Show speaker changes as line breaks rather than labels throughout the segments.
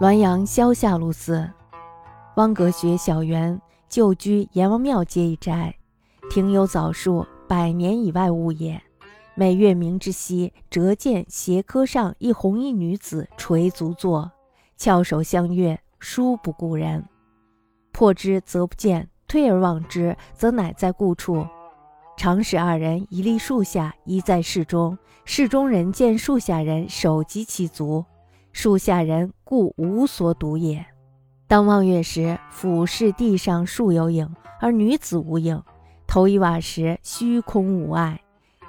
滦阳萧下路寺，汪阁学小园旧居阎王庙街一宅，庭有枣树，百年以外物也。每月明之夕，折见斜柯上一红衣女子垂足坐，翘首相悦，殊不顾人。破之则不见，退而望之，则乃在故处。常使二人一立树下，一在室中。室中人见树下人手及其足。树下人故无所睹也。当望月时，俯视地上树有影，而女子无影。头一瓦时，虚空无碍。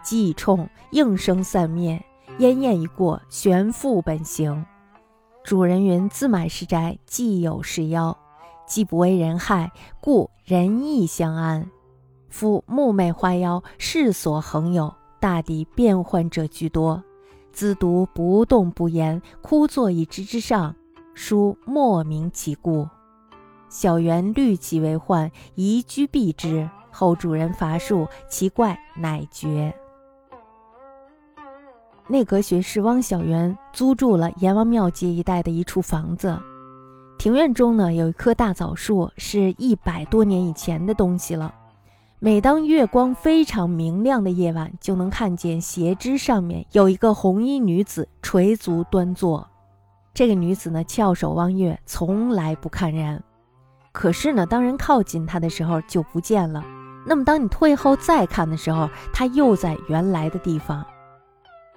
既冲，应声散灭。烟焰一过，旋复本形。主人云：自买是宅，既有是妖，既不为人害，故人亦相安。夫木魅花妖，世所恒有，大抵变幻者居多。兹独不动不言，枯坐一枝之上，殊莫名其故。小园虑其为患，移居避之。后主人伐树，其怪乃绝。内阁学士汪小园租住了阎王庙街一带的一处房子，庭院中呢有一棵大枣树，是一百多年以前的东西了。每当月光非常明亮的夜晚，就能看见斜枝上面有一个红衣女子垂足端坐。这个女子呢，翘首望月，从来不看人。可是呢，当人靠近她的时候，就不见了。那么，当你退后再看的时候，她又在原来的地方。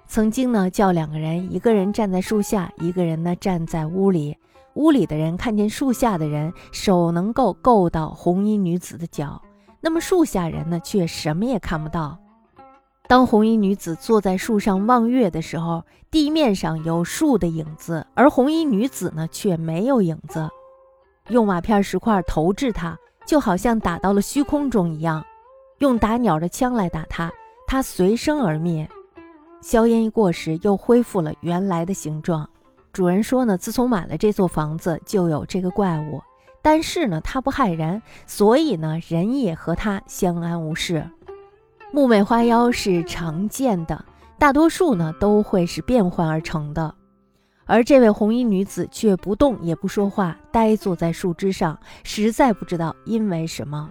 曾经呢，叫两个人，一个人站在树下，一个人呢站在屋里。屋里的人看见树下的人手能够够到红衣女子的脚。那么树下人呢，却什么也看不到。当红衣女子坐在树上望月的时候，地面上有树的影子，而红衣女子呢，却没有影子。用瓦片石块投掷她，就好像打到了虚空中一样；用打鸟的枪来打她，她随声而灭。硝烟一过时，又恢复了原来的形状。主人说呢，自从买了这座房子，就有这个怪物。但是呢，它不害人，所以呢，人也和它相安无事。木美花妖是常见的，大多数呢都会是变换而成的。而这位红衣女子却不动也不说话，呆坐在树枝上，实在不知道因为什么。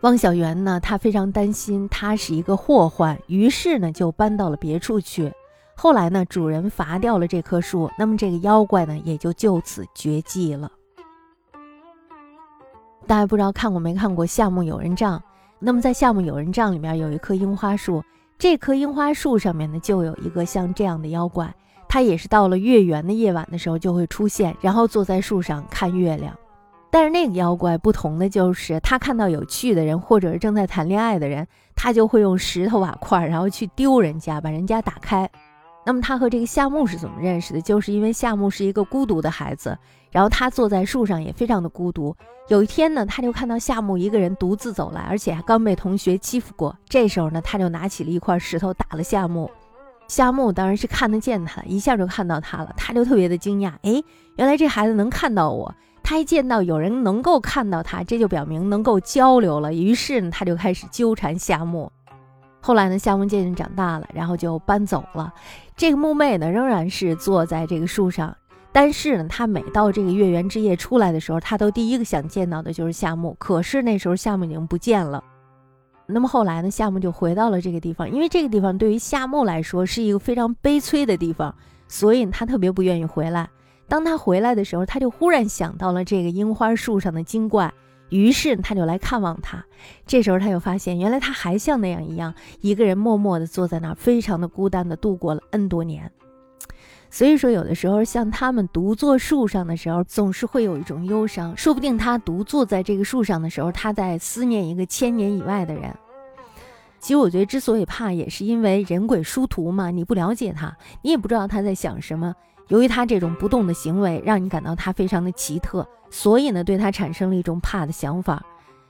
汪小媛呢，她非常担心她是一个祸患，于是呢就搬到了别处去。后来呢，主人伐掉了这棵树，那么这个妖怪呢也就就此绝迹了。大家不知道看过没看过夏目友人帐？那么在夏目友人帐里面有一棵樱花树，这棵樱花树上面呢就有一个像这样的妖怪，它也是到了月圆的夜晚的时候就会出现，然后坐在树上看月亮。但是那个妖怪不同的就是，他看到有趣的人或者是正在谈恋爱的人，他就会用石头瓦块然后去丢人家，把人家打开。那么他和这个夏目是怎么认识的？就是因为夏目是一个孤独的孩子，然后他坐在树上也非常的孤独。有一天呢，他就看到夏目一个人独自走来，而且还刚被同学欺负过。这时候呢，他就拿起了一块石头打了夏目。夏目当然是看得见他，一下就看到他了，他就特别的惊讶。哎，原来这孩子能看到我。他一见到有人能够看到他，这就表明能够交流了。于是呢，他就开始纠缠夏目。后来呢，夏目渐渐长大了，然后就搬走了。这个木妹呢，仍然是坐在这个树上，但是呢，她每到这个月圆之夜出来的时候，她都第一个想见到的就是夏目。可是那时候夏目已经不见了。那么后来呢，夏目就回到了这个地方，因为这个地方对于夏目来说是一个非常悲催的地方，所以他特别不愿意回来。当他回来的时候，他就忽然想到了这个樱花树上的精怪。于是他就来看望他，这时候他又发现，原来他还像那样一样，一个人默默地坐在那儿，非常的孤单地度过了 N 多年。所以说，有的时候像他们独坐树上的时候，总是会有一种忧伤。说不定他独坐在这个树上的时候，他在思念一个千年以外的人。其实我觉得，之所以怕，也是因为人鬼殊途嘛，你不了解他，你也不知道他在想什么。由于他这种不动的行为，让你感到他非常的奇特，所以呢，对他产生了一种怕的想法。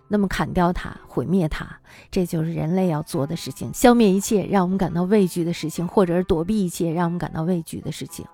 那么砍掉他，毁灭他，这就是人类要做的事情，消灭一切让我们感到畏惧的事情，或者是躲避一切让我们感到畏惧的事情。